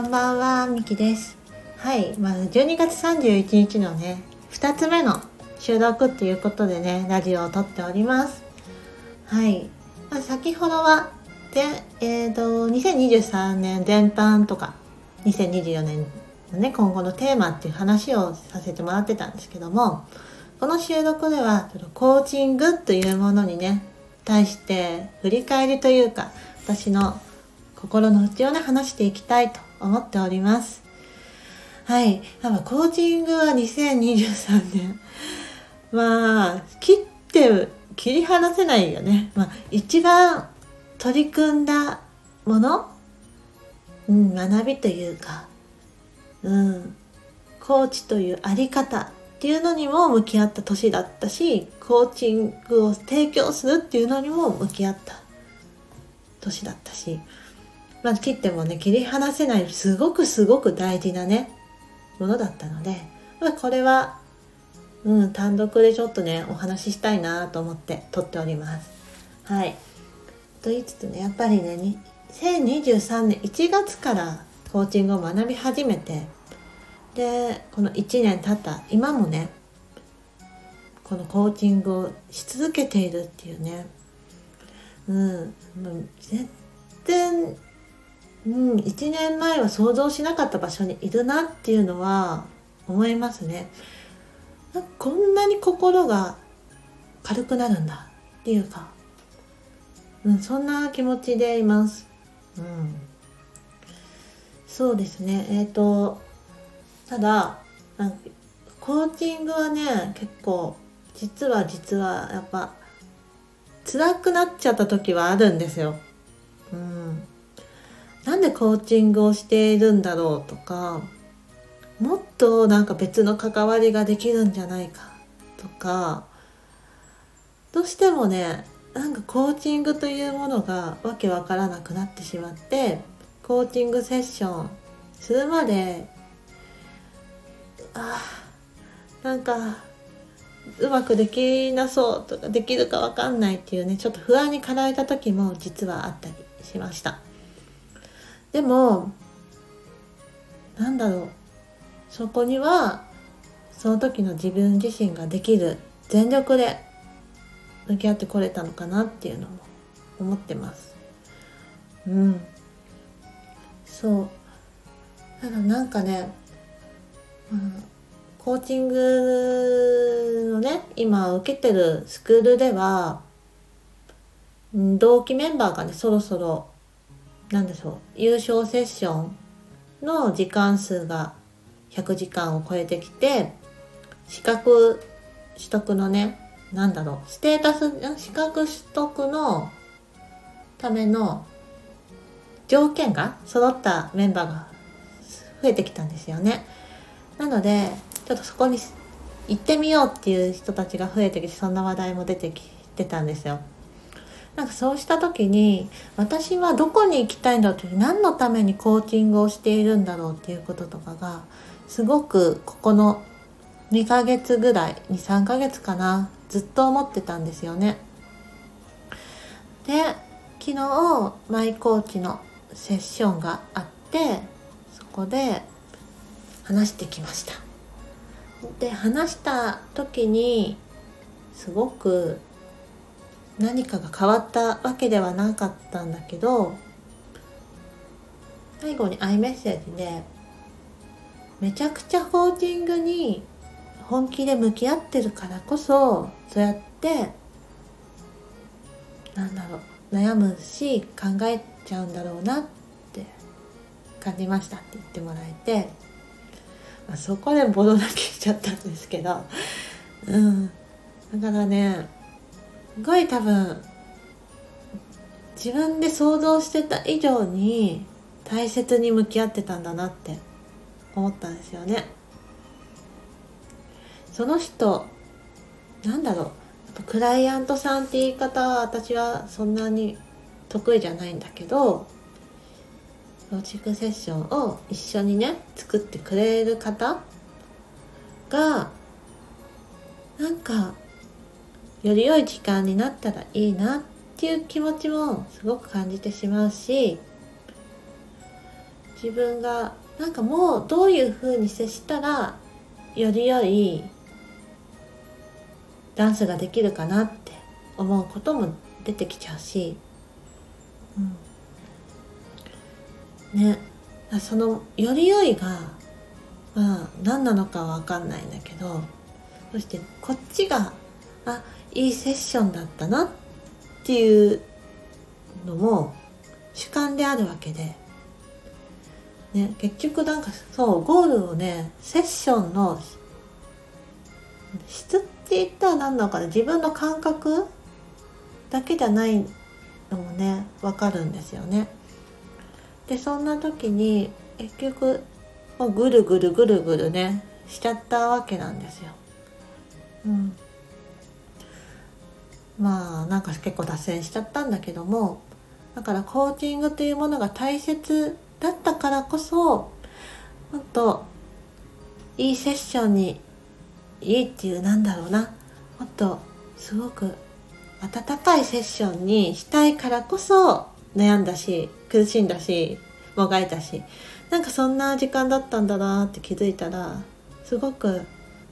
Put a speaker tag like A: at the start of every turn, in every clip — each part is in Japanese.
A: こんばんは、みきです。はい、まあ、12月31日のね、2つ目の収録っていうことでね、ラジオを撮っております。はい。まあ、先ほどは、で、えっ、と、2023年全般とか、2024年のね、今後のテーマっていう話をさせてもらってたんですけども、この収録では、コーチングというものにね、対して振り返りというか、私の心の内をね、話していきたいと思っております。はい。やっぱコーチングは2023年。まあ、切って、切り離せないよね。まあ、一番取り組んだもの？うん、学びというか、うん、コーチというあり方っていうのにも向き合った年だったし、コーチングを提供するっていうのにも向き合った年だったし、まあ、切ってもね、切り離せない、すごくすごく大事なね、ものだったので、まあ、これは、うん、単独でちょっとね、お話ししたいなと思って撮っております。はい。と言いつつね、やっぱりね、2023年1月からコーチングを学び始めて、で、この1年経った今もね、このコーチングをし続けているっていうね、うん、全然うん、1年前は想像しなかった場所にいるなっていうのは思いますね。んこんなに心が軽くなるんだっていうか、うん、そんな気持ちでいます。うん、そうですね。えっ、ー、と、ただ、なんかコーチングはね、結構、実は実はやっぱ、辛くなっちゃった時はあるんですよ。うん。なんでコーチングをしているんだろうとかもっとなんか別の関わりができるんじゃないかとかどうしてもねなんかコーチングというものがわけわからなくなってしまってコーチングセッションするまであなんかうまくできなそうとかできるかわかんないっていうねちょっと不安に駆られた時も実はあったりしました。でもなんだろう。そこにはその時の自分自身ができる全力で向き合ってこれたのかなっていうのも思ってます。うん。そう。ただなんかね、うん、コーチングのね今受けてるスクールでは同期メンバーがねそろそろなんでしょう。優勝セッションの時間数が100時間を超えてきて資格取得のねなんだろう。ステータス資格取得のための条件が揃ったメンバーが増えてきたんですよね。なのでちょっとそこに行ってみようっていう人たちが増えてきてそんな話題も出てきてたんですよ。なんかそうした時に私はどこに行きたいんだろうって何のためにコーチングをしているんだろうっていうこととかがすごくここの2ヶ月ぐらい23ヶ月かなずっと思ってたんですよね。で昨日マイコーチのセッションがあってそこで話してきました。で話した時にすごく何かが変わったわけではなかったんだけど最後にアイメッセージでめちゃくちゃコーチングに本気で向き合ってるからこそそうやってなんだろう悩むし考えちゃうんだろうなって感じましたって言ってもらえて、ま、そこでボロ泣きしちゃったんですけどうん。だからねごい多分自分で想像してた以上に大切に向き合ってたんだなって思ったんですよね。その人なんだろう。クライアントさんって言い方は私はそんなに得意じゃないんだけどロジックセッションを一緒にね作ってくれる方がより良い時間になったらいいなっていう気持ちもすごく感じてしまうし自分がなんかもうどういう風に接したらより良いダンスができるかなって思うことも出てきちゃうし、うん、ね。そのより良いがまあ何なのかは分かんないんだけどそしてこっちがあいいセッションだったなっていうのも主観であるわけで、ね、結局なんかそうゴールをねセッションの質って言ったら何なのかな自分の感覚だけじゃないのもね分かるんですよね。でそんな時に結局もうぐるぐるぐるぐるねしちゃったわけなんですよ。うん、まあなんか結構脱線しちゃったんだけどもだからコーチングというものが大切だったからこそもっといいセッションにいいっていうなんだろうなもっとすごく温かいセッションにしたいからこそ悩んだし苦しんだしもがいたしなんかそんな時間だったんだなって気づいたらすごく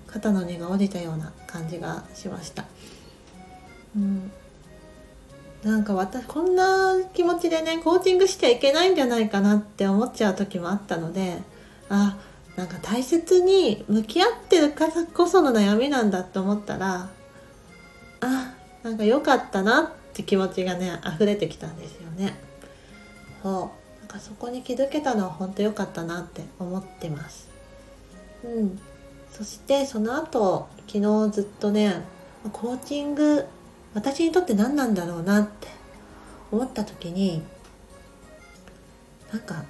A: 肩の荷が下りたような感じがしました。うん、なんか私こんな気持ちでねコーチングしちゃいけないんじゃないかなって思っちゃう時もあったのであなんか大切に向き合ってるからこその悩みなんだって思ったらあなんか良かったなって気持ちがね溢れてきたんですよね。そう。なんかそこに気づけたのは本当良かったなって思ってます。うん。そしてその後昨日ずっとねコーチング私にとって何なんだろうなって思った時になんか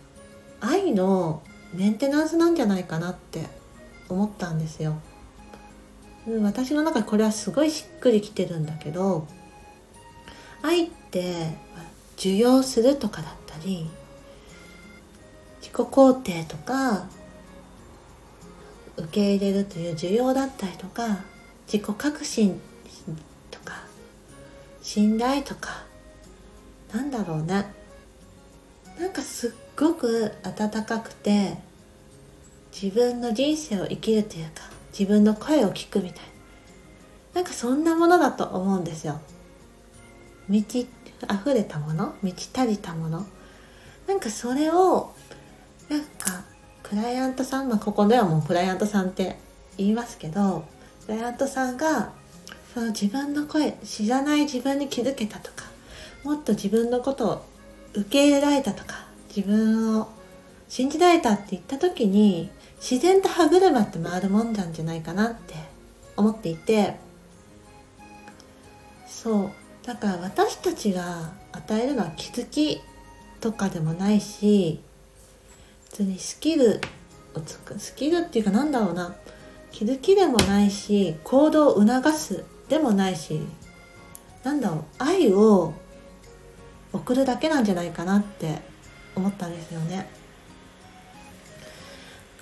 A: 愛のメンテナンスなんじゃないかなって思ったんですよ。私の中これはすごいしっくりきてるんだけど愛って受容するとかだったり自己肯定とか受け入れるという需要だったりとか自己革新信頼とかなんだろうね。なんかすっごく温かくて自分の人生を生きるというか自分の声を聞くみたいな。んかそんなものだと思うんですよ。満ち溢れたもの満ち足りたもの。なんかそれをなんかクライアントさんまあここではもうクライアントさんって言いますけどクライアントさんがその自分の声知らない自分に気づけたとかもっと自分のことを受け入れられたとか自分を信じられたって言った時に自然と歯車って回るもんなんじゃないかなって思っていてそう。だから私たちが与えるのは気づきとかでもないし普通にスキルをつくスキルっていうかなんだろうな。気づきでもないし行動を促すでもないしなんだろう愛を送るだけなんじゃないかなって思ったんですよね。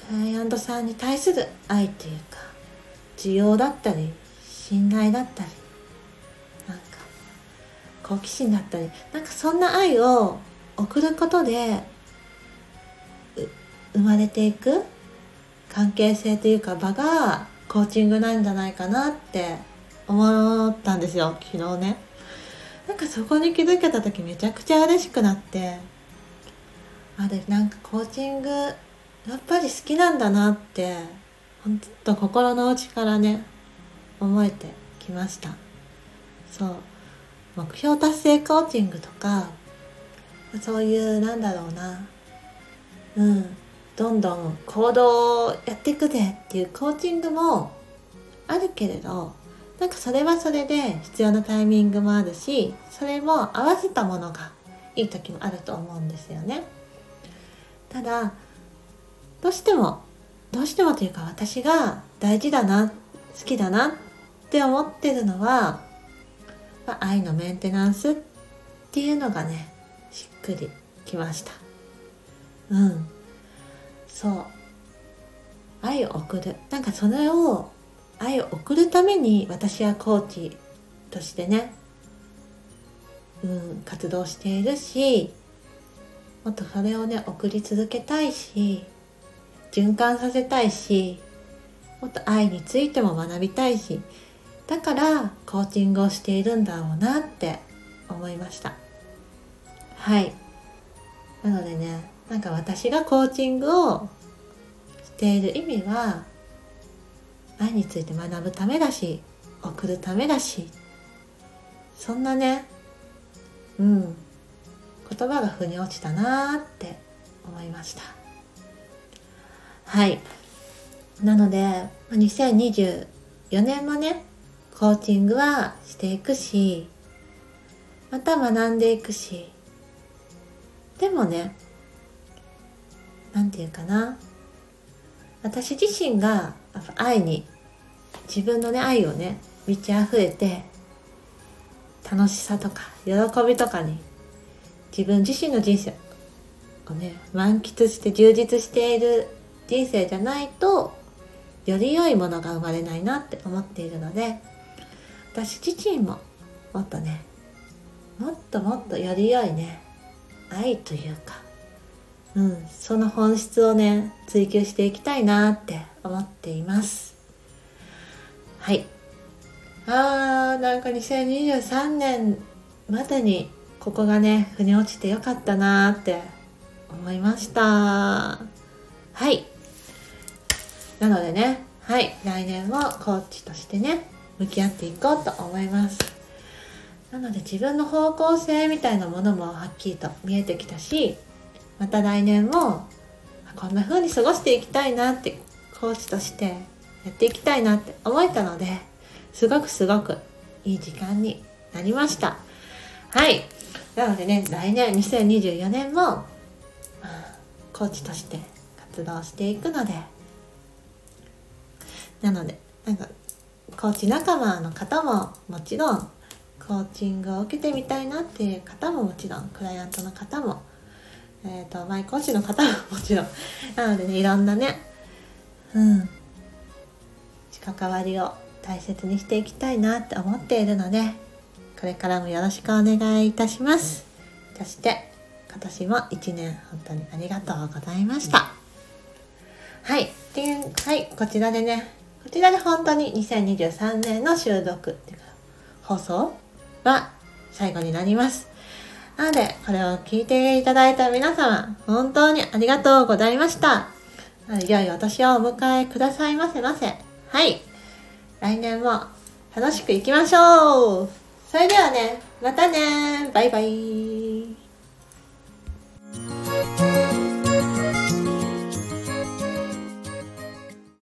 A: クライアントさんに対する愛っていうか需要だったり信頼だったりなんか好奇心だったりなんかそんな愛を送ることで生まれていく関係性というか場がコーチングなんじゃないかなって思ったんですよ昨日ね。なんかそこに気づけた時めちゃくちゃ嬉しくなって。あでなんかコーチングやっぱり好きなんだなって本当心の内からね思えてきました。そう。目標達成コーチングとかそういうなんだろうな。うん。どんどん行動をやっていくぜっていうコーチングもあるけれどなんかそれはそれで必要なタイミングもあるしそれも合わせたものがいい時もあると思うんですよね。ただどうしてもどうしてもというか私が大事だな好きだなって思ってるのは、まあ、愛のメンテナンスっていうのがねしっくりきました。うん。そう。愛を送る。なんかそれを愛を送るために私はコーチとしてね、うん、活動しているしもっとそれをね送り続けたいし循環させたいしもっと愛についても学びたいしだからコーチングをしているんだろうなって思いました。はい。なのでねなんか私がコーチングをしている意味は愛について学ぶためだし送るためだし。そんなねうん。言葉が腑に落ちたなーって思いました。はい。なので2024年もねコーチングはしていくしまた学んでいくしでもね何て言うかな私自身が愛に自分のね愛をね満ち溢れて楽しさとか喜びとかに自分自身の人生をね満喫して充実している人生じゃないとより良いものが生まれないなって思っているので私自身ももっとねもっともっとより良いね愛というかうんその本質をね追求していきたいなって思っています。はい。あーなんか2023年までにここがね腑に落ちてよかったなって思いました。はい。なのでねはい。来年もコーチとしてね向き合っていこうと思います。なので自分の方向性みたいなものもはっきりと見えてきたしまた来年もこんな風に過ごしていきたいなってコーチとしてやっていきたいなって思えたのですごくすごくいい時間になりました。はい。なのでね来年2024年も、コーチとして活動していくので。なのでなんかコーチ仲間の方ももちろんコーチングを受けてみたいなっていう方ももちろんクライアントの方も、えー、とマイコーチの方ももちろん。なのでねいろんなねうん関わりを大切にしていきたいなって思っているのでこれからもよろしくお願いいたします。そして今年も1年本当にありがとうございました。はい。で、はい、こちらでね、こちらで本当に2023年の収録っていうか、放送は最後になります。なので、これを聞いていただいた皆様、本当にありがとうございました。いよいよお年をお迎えくださいませませ。はい。来年も楽しくいきましょうそれではね、またねバイバイ